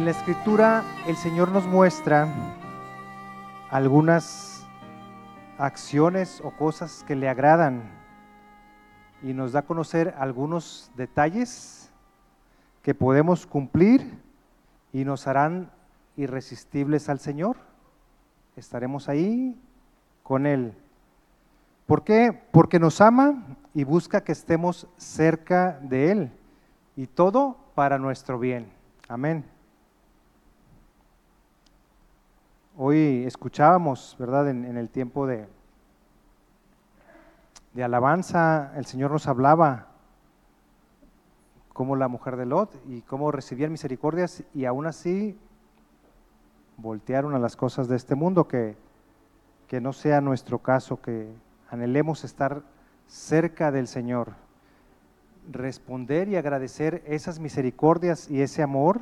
En la escritura el Señor nos muestra algunas acciones o cosas que le agradan y nos da a conocer algunos detalles que podemos cumplir y nos harán irresistibles al Señor. Estaremos ahí con Él. ¿Por qué? Porque nos ama y busca que estemos cerca de Él. Y todo para nuestro bien. Amén. Hoy escuchábamos, ¿verdad? En, el tiempo de, de alabanza, el Señor nos hablaba como la mujer de Lot y cómo recibían misericordias y aún así voltearon a las cosas de este mundo, que, que no sea nuestro caso, que anhelemos estar cerca del Señor, responder y agradecer esas misericordias y ese amor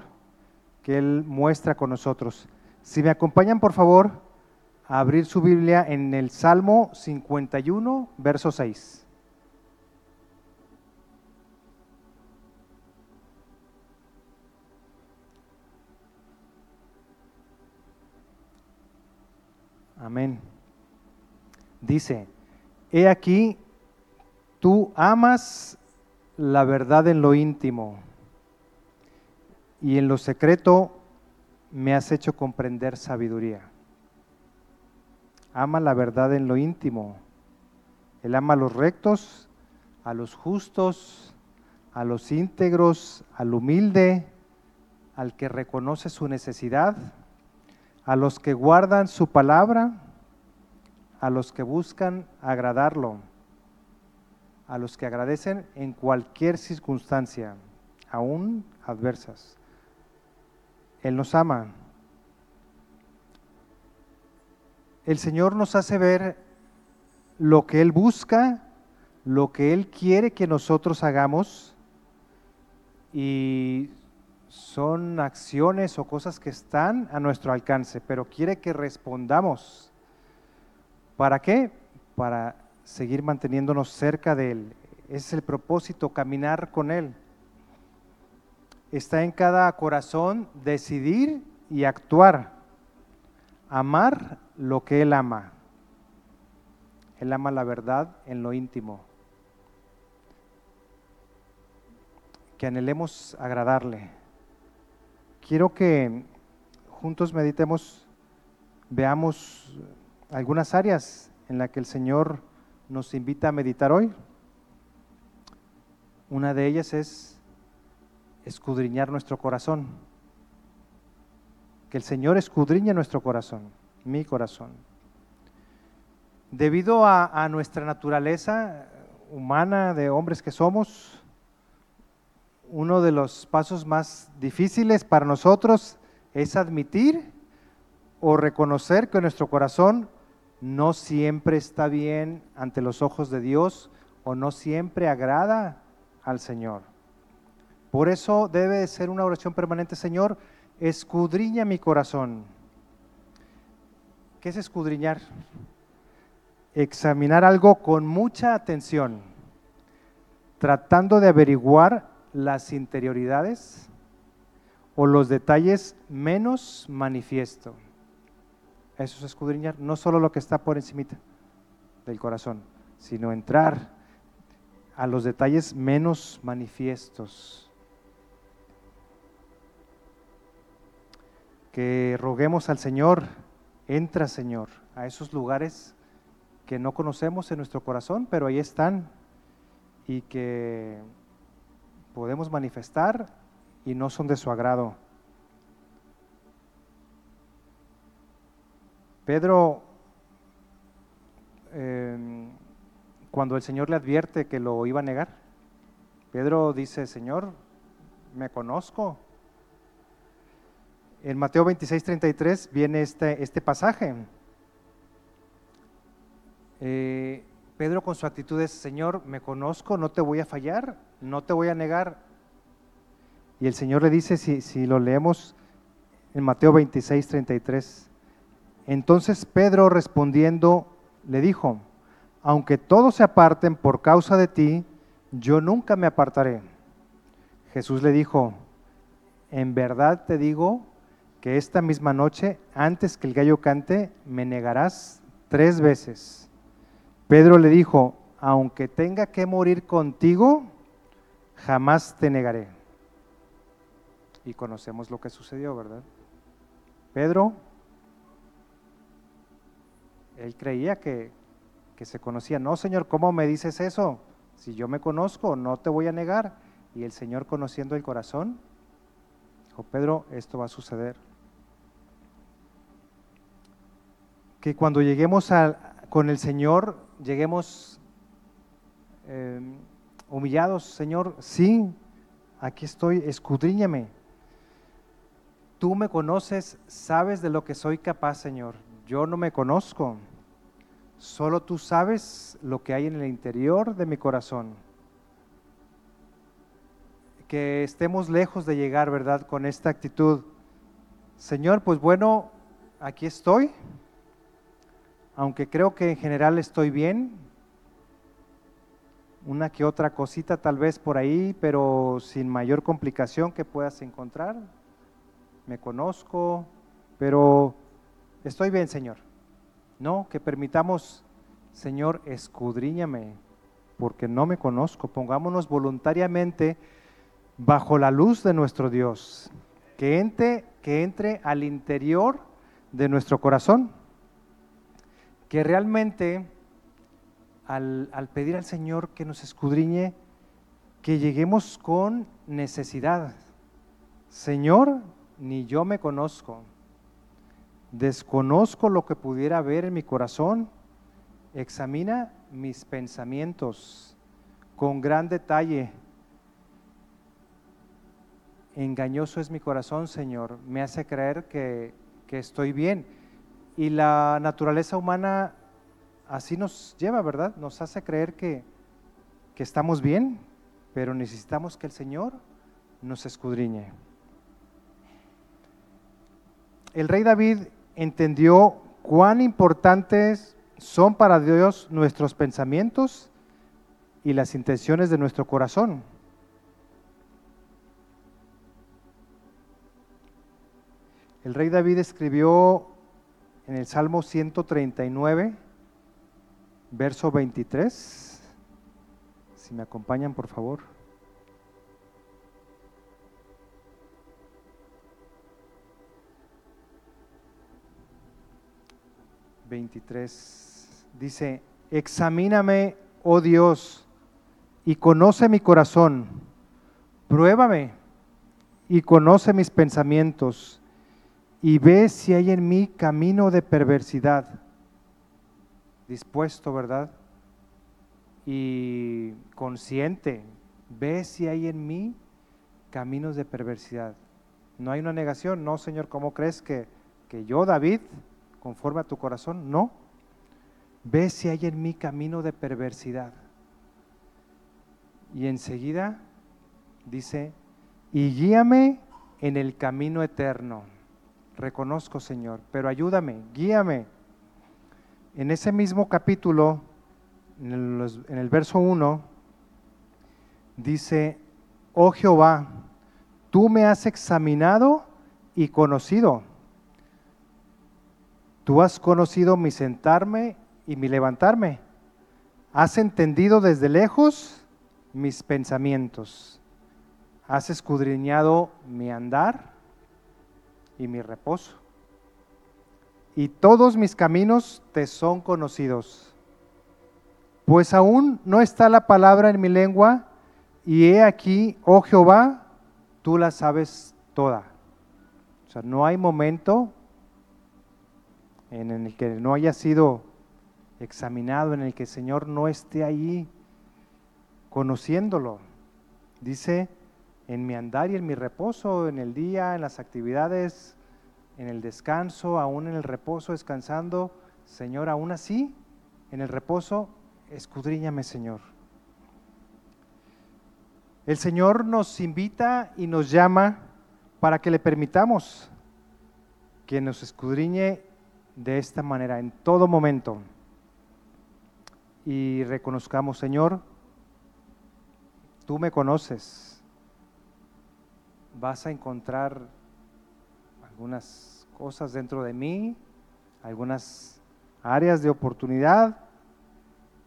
que Él muestra con nosotros. Si me acompañan, por favor, a abrir su Biblia en el Salmo 51, verso 6. Amén. Dice, he aquí, tú amas la verdad en lo íntimo y en lo secreto me has hecho comprender sabiduría. Ama la verdad en lo íntimo. Él ama a los rectos, a los justos, a los íntegros, al humilde, al que reconoce su necesidad, a los que guardan su palabra, a los que buscan agradarlo, a los que agradecen en cualquier circunstancia, aún adversas. Él nos ama. El Señor nos hace ver lo que Él busca, lo que Él quiere que nosotros hagamos y son acciones o cosas que están a nuestro alcance, pero quiere que respondamos. ¿Para qué? Para seguir manteniéndonos cerca de Él. Ese es el propósito, caminar con Él está en cada corazón decidir y actuar, amar lo que Él ama. Él ama la verdad en lo íntimo. Que anhelemos agradarle. Quiero que juntos meditemos, veamos algunas áreas en las que el Señor nos invita a meditar hoy. Una de ellas es escudriñar nuestro corazón. Que el Señor escudriñe nuestro corazón, mi corazón. Debido a, nuestra naturaleza humana de hombres que somos, uno de los pasos más difíciles para nosotros es admitir o reconocer que nuestro corazón no siempre está bien ante los ojos de Dios o no siempre agrada al Señor. Por eso debe ser una oración permanente, Señor, escudriña mi corazón. ¿Qué es escudriñar? Examinar algo con mucha atención, tratando de averiguar las interioridades o los detalles menos manifiesto. Eso es escudriñar, no solo lo que está por encimita del corazón, sino entrar a los detalles menos manifiestos. Que roguemos al Señor, entra Señor a esos lugares que no conocemos en nuestro corazón, pero ahí están y que podemos manifestar y no son de su agrado. Pedro, em, cuando el Señor le advierte que lo iba a negar, Pedro dice, Señor, me conozco, en Mateo 26, 33 viene este, este pasaje. Eh, Pedro con su actitud es, Señor, me conozco, no te voy a fallar, no te voy a negar. Y el Señor le dice, si, si lo leemos en Mateo 26, 33, entonces Pedro respondiendo le dijo, aunque todos se aparten por causa de ti, yo nunca me apartaré. Jesús le dijo, en verdad te digo que esta misma noche, antes que el gallo cante, me negarás tres veces. Pedro le dijo, aunque tenga que morir contigo, jamás te negaré. Y conocemos lo que sucedió, ¿verdad? Pedro, él creía que, que se conocía. No, Señor, ¿cómo me dices eso? Si yo me conozco, no te voy a negar. Y el Señor conociendo el corazón, dijo, Pedro, esto va a suceder. Que cuando lleguemos con el Señor, lleguemos em, humillados, Señor, sí, aquí estoy, escudriñame. Tú me conoces, sabes de lo que soy capaz, Señor. Yo no me conozco. Solo tú sabes lo que hay en el interior de mi corazón. Que estemos lejos de llegar, ¿verdad? Con esta actitud. Señor, pues bueno, aquí estoy. Aunque creo que en general estoy bien. Una que otra cosita tal vez por ahí, pero sin mayor complicación que puedas encontrar. Me conozco, pero estoy bien, Señor. No, que permitamos, Señor, escudriñame, porque no me conozco. Pongámonos voluntariamente bajo la luz de nuestro Dios, que entre, que entre al interior de nuestro corazón, que realmente al, al pedir al Señor que nos escudriñe, que lleguemos con necesidad. Señor, ni yo me conozco desconozco lo que pudiera haber en mi corazón, examina mis pensamientos con gran detalle. Engañoso es mi corazón, Señor, me hace creer que, estoy bien. Y la naturaleza humana así nos lleva, ¿verdad? Nos hace creer que, que estamos bien, pero necesitamos que el Señor nos escudriñe. El rey David entendió cuán importantes son para Dios nuestros pensamientos y las intenciones de nuestro corazón. El rey David escribió en el Salmo 139, verso 23. Si me acompañan, por favor. 23. Dice, examíname, oh Dios, y conoce mi corazón, pruébame y conoce mis pensamientos, y ve si hay en mí camino de perversidad. Dispuesto, ¿verdad? Y consciente, ve si hay en mí caminos de perversidad. No hay una negación, no, Señor, ¿cómo crees que, que yo, David, conforme a tu corazón? No. Ve si hay en mí camino de perversidad. Y enseguida dice, y guíame en el camino eterno. Reconozco, Señor, pero ayúdame, guíame. En ese mismo capítulo, en el, verso 1, dice, oh Jehová, tú me has examinado y conocido. Tú has conocido mi sentarme y mi levantarme. Has entendido desde lejos mis pensamientos. Has escudriñado mi andar y mi reposo. Y todos mis caminos te son conocidos. Pues aún no está la palabra en mi lengua, y he aquí, oh Jehová, tú la sabes toda. O sea, no hay momento en el que no haya sido examinado, en el que el Señor no esté ahí conociéndolo. Dice, en mi andar y en mi reposo, en el día, en las actividades, en el descanso, aún en el reposo, descansando, Señor, aún así, en el reposo, escudriñame, Señor. El Señor nos invita y nos llama para que le permitamos que nos escudriñe de esta manera en todo momento. Y reconozcamos, Señor, tú me conoces, vas a encontrar algunas cosas dentro de mí, algunas áreas de oportunidad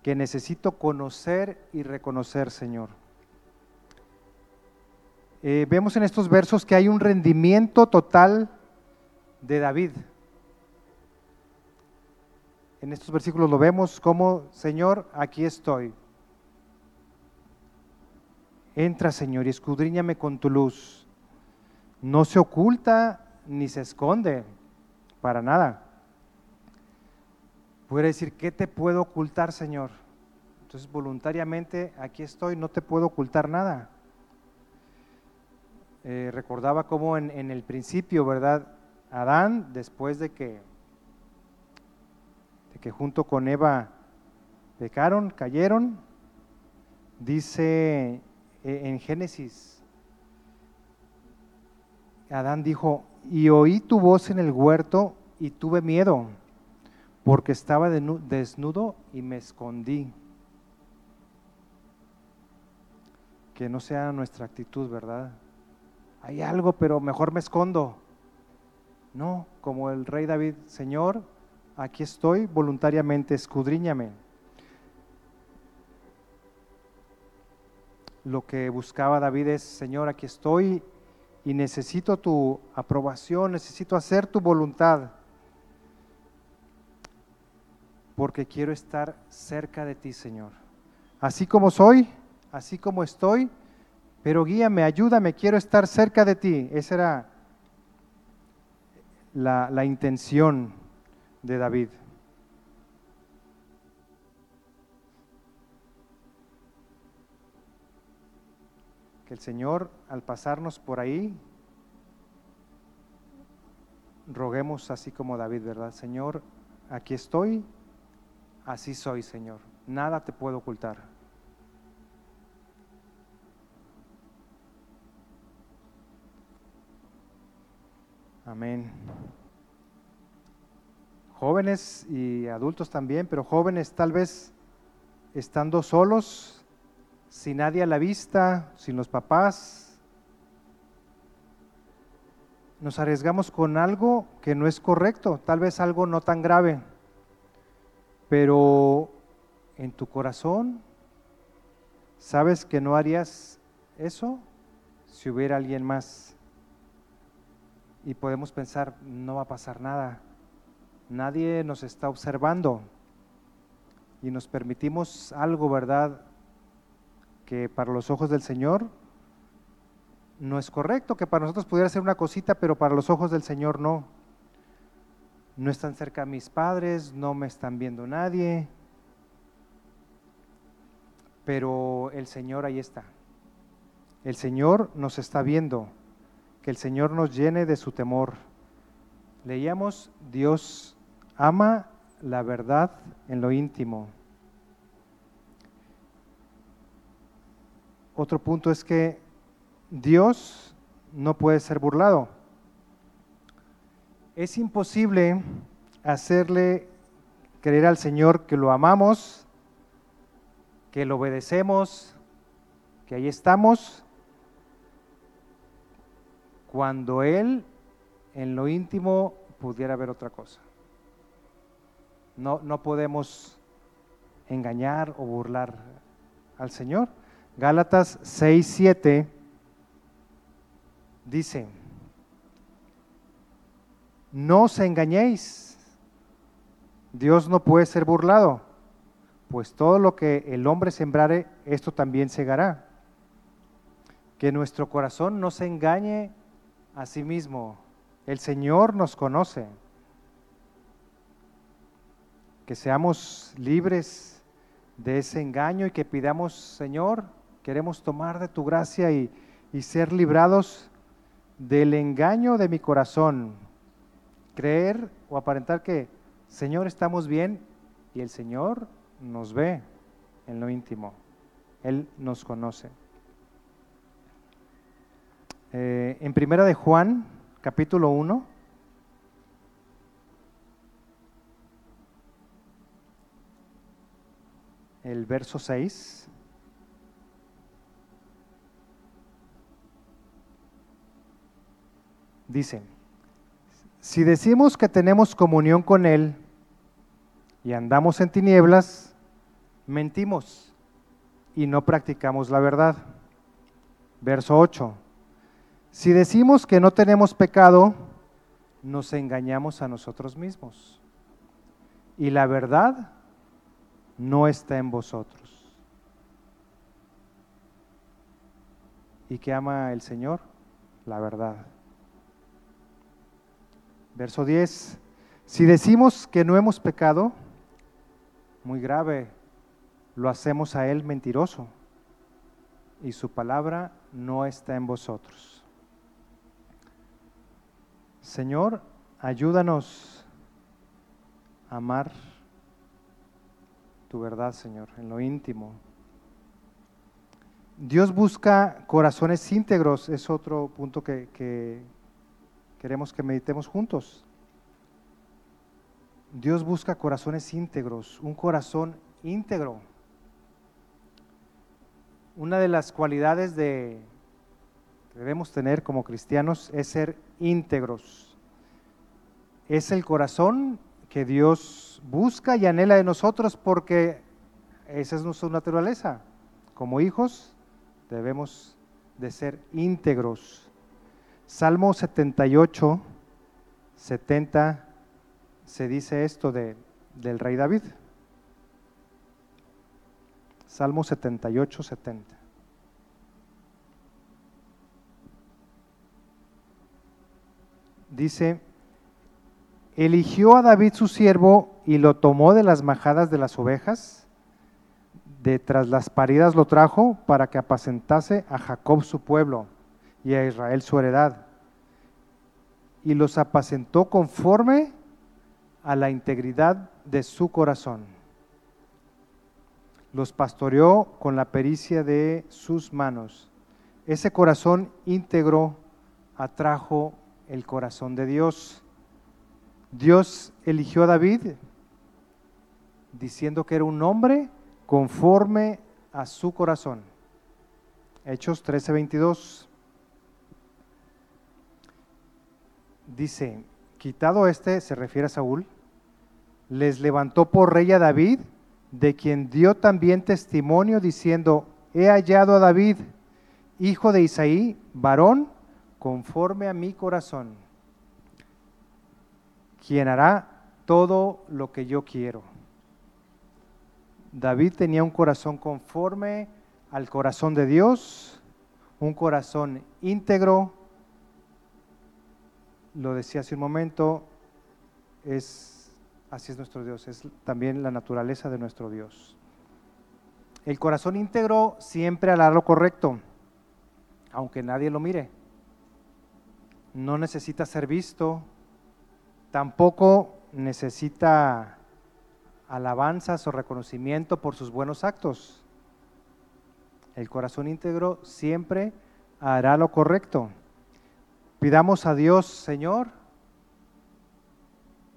que necesito conocer y reconocer, Señor. Eh, vemos en estos versos que hay un rendimiento total de David. En estos versículos lo vemos como, Señor, aquí estoy. Entra, Señor, y escudriñame con tu luz. No se oculta ni se esconde para nada. Puede decir, ¿qué te puedo ocultar, Señor? Entonces, voluntariamente aquí estoy, no te puedo ocultar nada. Eh, recordaba cómo en, el principio, ¿verdad? Adán, después de que, de que junto con Eva pecaron, cayeron, dice eh, en Génesis, Adán dijo, y oí tu voz en el huerto y tuve miedo, porque estaba desnudo y me escondí. Que no sea nuestra actitud, ¿verdad? Hay algo, pero mejor me escondo. No, como el rey David, Señor, aquí estoy voluntariamente, escudriñame. lo que buscaba David es, Señor, aquí estoy y necesito tu aprobación, necesito hacer tu voluntad, porque quiero estar cerca de ti, Señor. Así como soy, así como estoy, pero guíame, ayúdame, quiero estar cerca de ti. Esa era la, la intención de David. el Señor, al pasarnos por ahí, roguemos así como David, ¿verdad? Señor, aquí estoy, así soy, Señor. Nada te puedo ocultar. Amén. Jóvenes y adultos también, pero jóvenes tal vez estando solos, sin nadie a la vista, sin los papás, nos arriesgamos con algo que no es correcto, tal vez algo no tan grave, pero en tu corazón sabes que no harías eso si hubiera alguien más. Y podemos pensar, no va a pasar nada, nadie nos está observando y nos permitimos algo, ¿verdad? que para los ojos del Señor no es correcto, que para nosotros pudiera ser una cosita, pero para los ojos del Señor no. No están cerca mis padres, no me están viendo nadie, pero el Señor ahí está. El Señor nos está viendo, que el Señor nos llene de su temor. Leíamos, Dios ama la verdad en lo íntimo. Otro punto es que Dios no puede ser burlado. Es imposible hacerle creer al Señor que lo amamos, que lo obedecemos, que ahí estamos, cuando Él en lo íntimo pudiera ver otra cosa. No, no podemos engañar o burlar al Señor. Gálatas 6, 7 dice, no os engañéis, Dios no puede ser burlado, pues todo lo que el hombre sembrare, esto también segará. Que nuestro corazón no se engañe a sí mismo, el Señor nos conoce. Que seamos libres de ese engaño y que pidamos, Señor, Queremos tomar de tu gracia y, ser librados del engaño de mi corazón. Creer o aparentar que, Señor, estamos bien y el Señor nos ve en lo íntimo. Él nos conoce. Eh, en primera de Juan, capítulo 1, el verso 6. Dice, Si decimos que tenemos comunión con Él y andamos en tinieblas, mentimos y no practicamos la verdad. Verso 8. Si decimos que no tenemos pecado, nos engañamos a nosotros mismos. Y la verdad no está en vosotros. ¿Y qué ama el Señor? La verdad. Verso 10. Si decimos que no hemos pecado, muy grave, lo hacemos a Él mentiroso y su palabra no está en vosotros. Señor, ayúdanos a amar tu verdad, Señor, en lo íntimo. Dios busca corazones íntegros, es otro punto que, que queremos que meditemos juntos. Dios busca corazones íntegros, un corazón íntegro. Una de las cualidades de, que debemos tener como cristianos es ser íntegros. Es el corazón que Dios busca y anhela de nosotros porque esa es nuestra naturaleza. Como hijos debemos de ser íntegros. Salmo 78, 70 se dice esto de, del rey David. Salmo 78, 70. Dice, eligió a David su siervo y lo tomó de las majadas de las ovejas, de tras las paridas lo trajo para que apacentase a Jacob su pueblo y a Israel su heredad. Y los apacentó conforme a la integridad de su corazón. Los pastoreó con la pericia de sus manos. Ese corazón íntegro atrajo el corazón de Dios. Dios eligió a David diciendo que era un hombre conforme a su corazón. Hechos 13:22 dice, quitado este, se refiere a Saúl, les levantó por rey a David, de quien dio también testimonio diciendo, he hallado a David, hijo de Isaí, varón, conforme a mi corazón, quien hará todo lo que yo quiero. David tenía un corazón conforme al corazón de Dios, un corazón íntegro, lo decía hace un momento, es así es nuestro Dios, es también la naturaleza de nuestro Dios. El corazón íntegro siempre hará lo correcto, aunque nadie lo mire. No necesita ser visto, tampoco necesita alabanzas o reconocimiento por sus buenos actos. El corazón íntegro siempre hará lo correcto. Pidamos a Dios, Señor,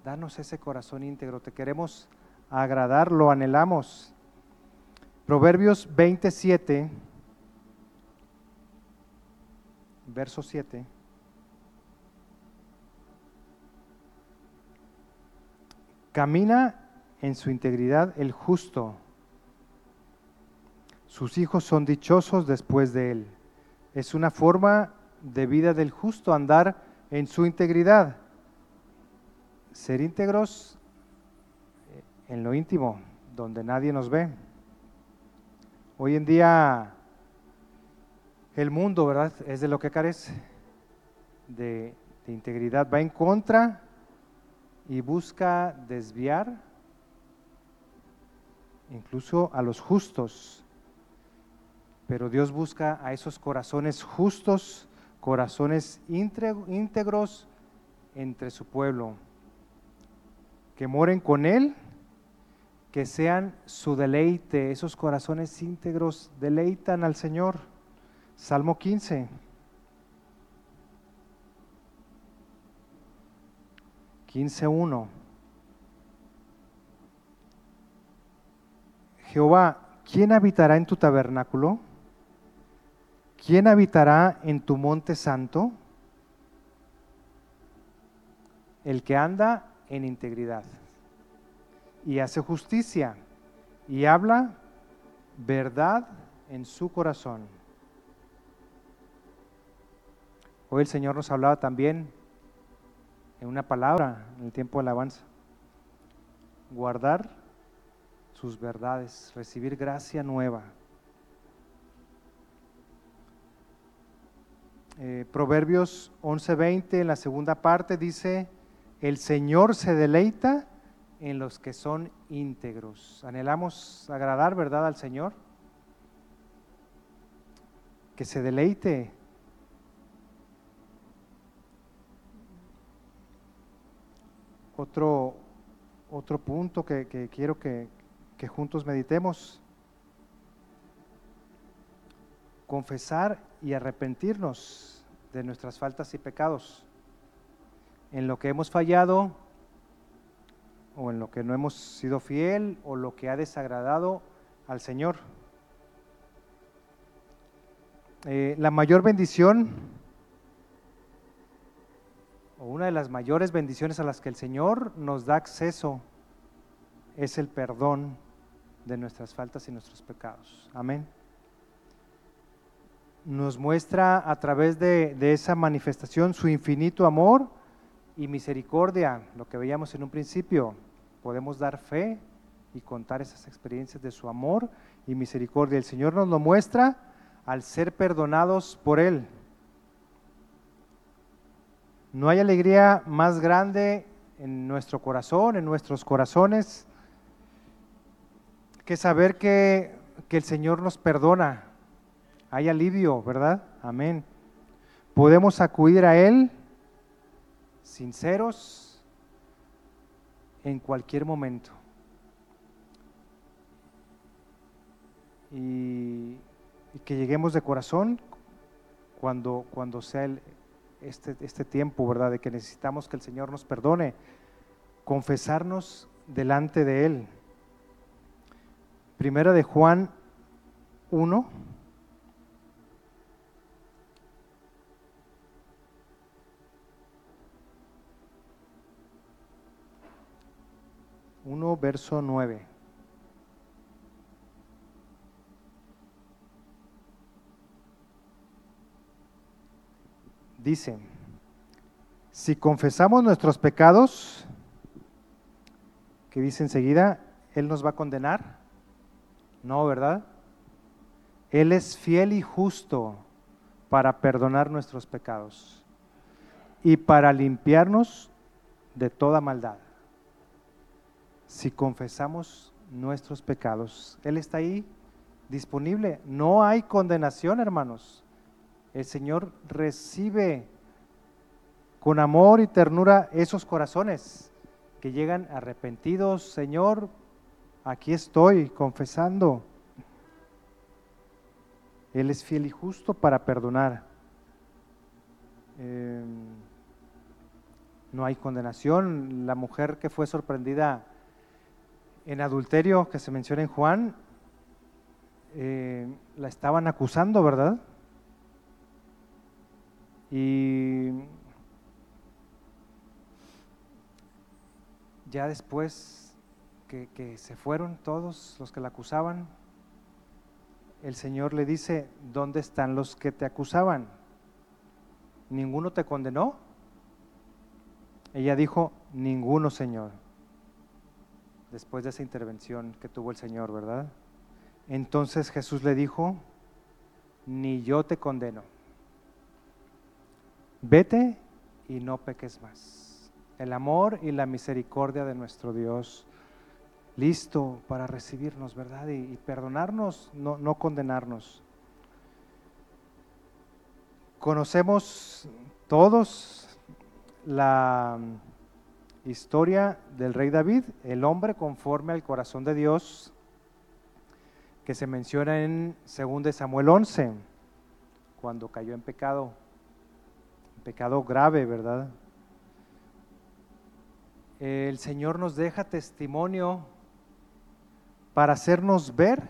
danos ese corazón íntegro, te queremos agradar, lo anhelamos. Proverbios 27, verso 7. Camina en su integridad el justo. Sus hijos son dichosos después de él. Es una forma de vida del justo, andar en su integridad. Ser íntegros en lo íntimo, donde nadie nos ve. Hoy en día el mundo, ¿verdad? Es de lo que carece, de integridad. Va en contra y busca desviar incluso a los justos. Pero Dios busca a esos corazones justos corazones íntegros entre su pueblo, que moren con Él, que sean su deleite, esos corazones íntegros deleitan al Señor. Salmo 15. Quince uno. Jehová, ¿quién habitará en tu tabernáculo? ¿Quién habitará en tu monte santo? el que anda en integridad y hace justicia y habla verdad en su corazón. Hoy el Señor nos hablaba también en una palabra en el tiempo de alabanza. Guardar sus verdades, recibir gracia nueva. Eh, Proverbios 11:20 en la segunda parte dice, el Señor se deleita en los que son íntegros. Anhelamos agradar, ¿verdad?, al Señor. Que se deleite. Otro, otro punto que, quiero que, que juntos meditemos. Confesar y arrepentirnos de nuestras faltas y pecados, en lo que hemos fallado o en lo que no hemos sido fiel o lo que ha desagradado al Señor. Eh, la mayor bendición o una de las mayores bendiciones a las que el Señor nos da acceso es el perdón de nuestras faltas y nuestros pecados. Amén nos muestra a través de, esa manifestación su infinito amor y misericordia, lo que veíamos en un principio. Podemos dar fe y contar esas experiencias de su amor y misericordia. El Señor nos lo muestra al ser perdonados por Él. No hay alegría más grande en nuestro corazón, en nuestros corazones, que saber que, que el Señor nos perdona, hay alivio, ¿verdad? Amén. Podemos acudir a Él sinceros en cualquier momento. Y, que lleguemos de corazón cuando, cuando sea este, este tiempo, ¿verdad? De que necesitamos que el Señor nos perdone, confesarnos delante de Él. Primera de Juan 1 1, verso 9. Dice, si confesamos nuestros pecados, que dice enseguida, Él nos va a condenar. No, ¿verdad? Él es fiel y justo para perdonar nuestros pecados y para limpiarnos de toda maldad si confesamos nuestros pecados. Él está ahí disponible. No hay condenación, hermanos. El Señor recibe con amor y ternura esos corazones que llegan arrepentidos. Señor, aquí estoy confesando. Él es fiel y justo para perdonar. Em, no hay condenación. La mujer que fue sorprendida en adulterio que se menciona en Juan, eh, la estaban acusando, ¿verdad? Y ya después que, que, se fueron todos los que la acusaban, el Señor le dice, ¿dónde están los que te acusaban? ¿Ninguno te condenó? Ella dijo, ninguno, Señor después de esa intervención que tuvo el Señor, ¿verdad? Entonces Jesús le dijo, ni yo te condeno. Vete y no peques más. El amor y la misericordia de nuestro Dios, listo para recibirnos, ¿verdad? Y, perdonarnos, no, no condenarnos. Conocemos todos la historia del rey David, el hombre conforme al corazón de Dios, que se menciona en 2 Samuel 11, cuando cayó en pecado, pecado grave, ¿verdad? El Señor nos deja testimonio para hacernos ver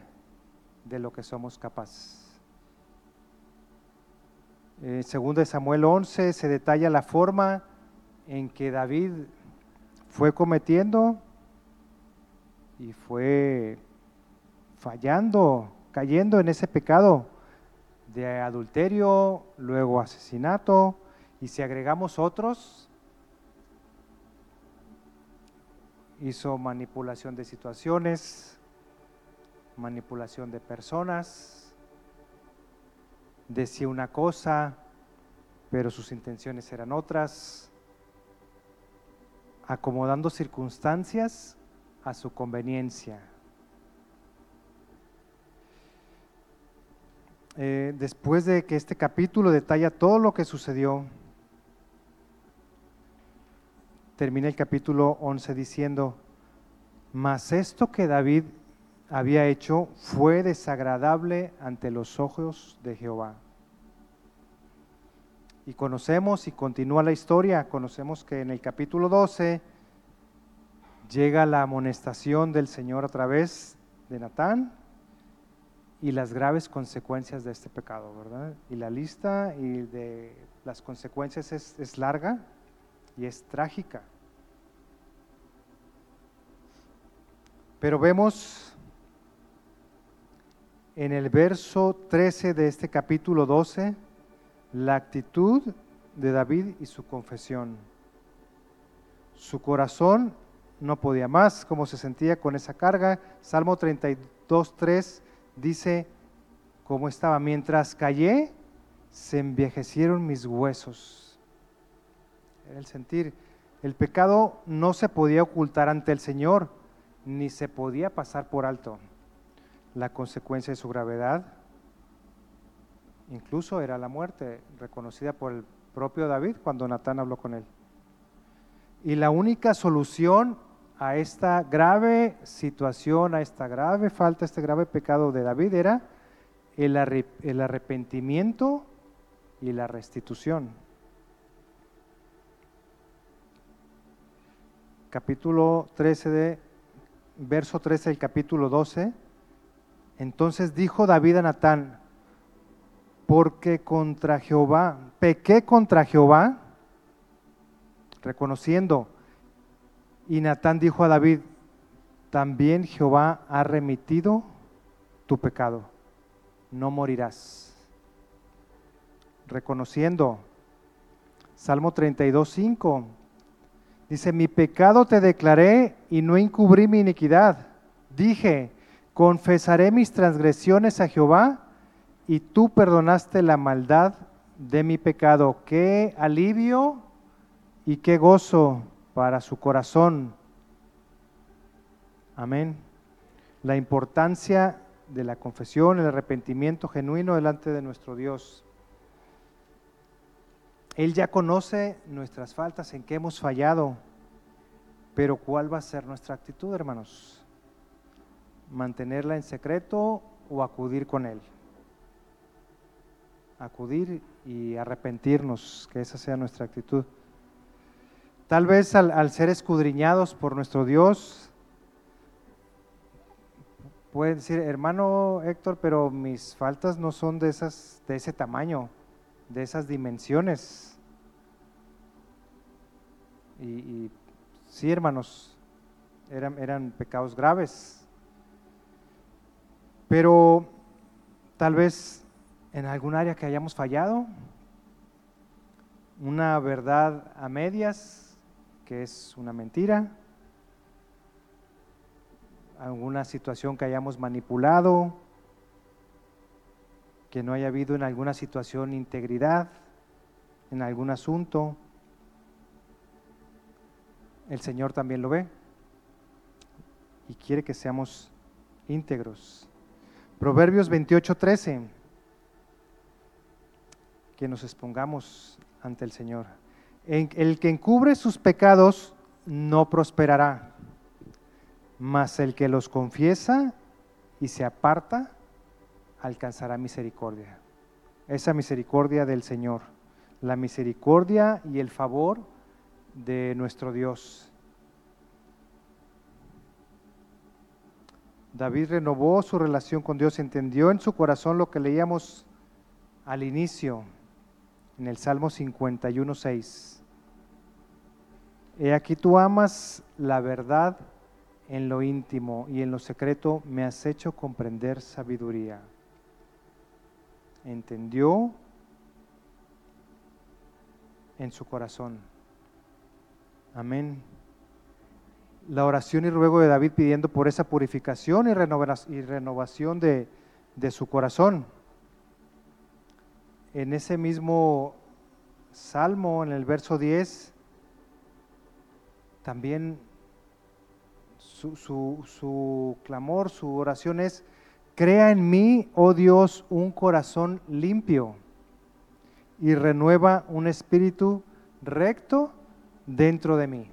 de lo que somos capaces. En 2 Samuel 11 se detalla la forma en que David fue cometiendo y fue fallando, cayendo en ese pecado de adulterio, luego asesinato, y si agregamos otros, hizo manipulación de situaciones, manipulación de personas, decía una cosa, pero sus intenciones eran otras, acomodando circunstancias a su conveniencia. Eh, después de que este capítulo detalla todo lo que sucedió, termina el capítulo 11 diciendo, mas esto que David había hecho fue desagradable ante los ojos de Jehová. Y conocemos, y continúa la historia, conocemos que en el capítulo 12 llega la amonestación del Señor a través de Natán y las graves consecuencias de este pecado, ¿verdad? Y la lista y de las consecuencias es, es larga y es trágica. Pero vemos en el verso 13 de este capítulo 12 la actitud de David y su confesión. Su corazón no podía más, como se sentía con esa carga. Salmo 32, 3 dice cómo estaba. Mientras callé, se envejecieron mis huesos. Era el sentir. El pecado no se podía ocultar ante el Señor, ni se podía pasar por alto. La consecuencia de su gravedad incluso era la muerte, reconocida por el propio David cuando Natán habló con él. Y la única solución a esta grave situación, a esta grave falta, a este grave pecado de David era el, arrepentimiento y la restitución. Capítulo 13 de, verso 13 del capítulo 12. Entonces dijo David a Natán, porque contra Jehová, pequé contra Jehová, reconociendo. Y Natán dijo a David, también Jehová ha remitido tu pecado, no morirás. Reconociendo, Salmo 32, 5, dice, mi pecado te declaré y no encubrí mi iniquidad. Dije, confesaré mis transgresiones a Jehová y tú perdonaste la maldad de mi pecado. Qué alivio y qué gozo para su corazón. Amén. La importancia de la confesión, el arrepentimiento genuino delante de nuestro Dios. Él ya conoce nuestras faltas, en qué hemos fallado, pero ¿cuál va a ser nuestra actitud, hermanos? ¿Mantenerla en secreto o acudir con Él? Acudir y arrepentirnos, que esa sea nuestra actitud. Tal vez al, ser escudriñados por nuestro Dios, pueden decir, hermano Héctor, pero mis faltas no son de, esas, de ese tamaño, de esas dimensiones. Y, sí, hermanos, eran, eran pecados graves. Pero tal vez en algún área que hayamos fallado, una verdad a medias, que es una mentira, alguna situación que hayamos manipulado, que no haya habido en alguna situación integridad, en algún asunto. El Señor también lo ve y quiere que seamos íntegros. Proverbios 28, 13 que nos expongamos ante el Señor. El que encubre sus pecados no prosperará, mas el que los confiesa y se aparta alcanzará misericordia. Esa misericordia del Señor, la misericordia y el favor de nuestro Dios. David renovó su relación con Dios, entendió en su corazón lo que leíamos al inicio, en el Salmo 51, 6. He aquí tú amas la verdad en lo íntimo y en lo secreto me has hecho comprender sabiduría. Entendió en su corazón. Amén. La oración y ruego de David pidiendo por esa purificación y renovación de, de su corazón. En ese mismo salmo, en el verso 10, también su, su, clamor, su oración es, crea en mí, oh Dios, un corazón limpio y renueva un espíritu recto dentro de mí.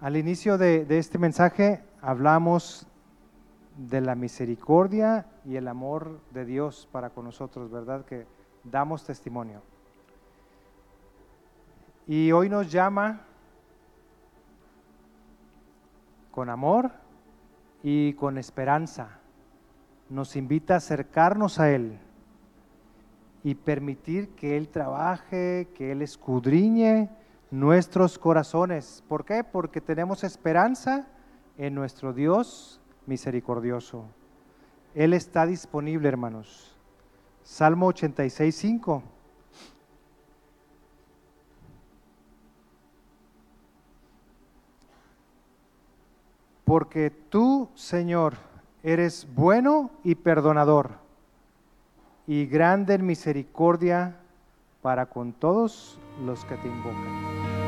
Al inicio de, de, este mensaje hablamos de la misericordia y el amor de Dios para con nosotros, ¿verdad? Que damos testimonio. Y hoy nos llama con amor y con esperanza. Nos invita a acercarnos a Él y permitir que Él trabaje, que Él escudriñe nuestros corazones. ¿Por qué? Porque tenemos esperanza en nuestro Dios misericordioso. Él está disponible, hermanos. Salmo 86, 5. Porque tú, Señor, eres bueno y perdonador, y grande en misericordia para con todos los que te invocan.